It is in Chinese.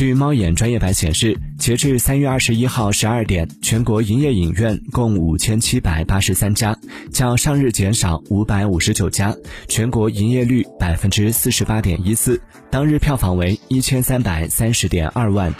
据猫眼专业版显示截至三月二十一号十二点全国营业影院共五千七百八十三家较上日减少五百五十九家全国营业率百分之四十八点一四当日票房为一千三百三十点二万。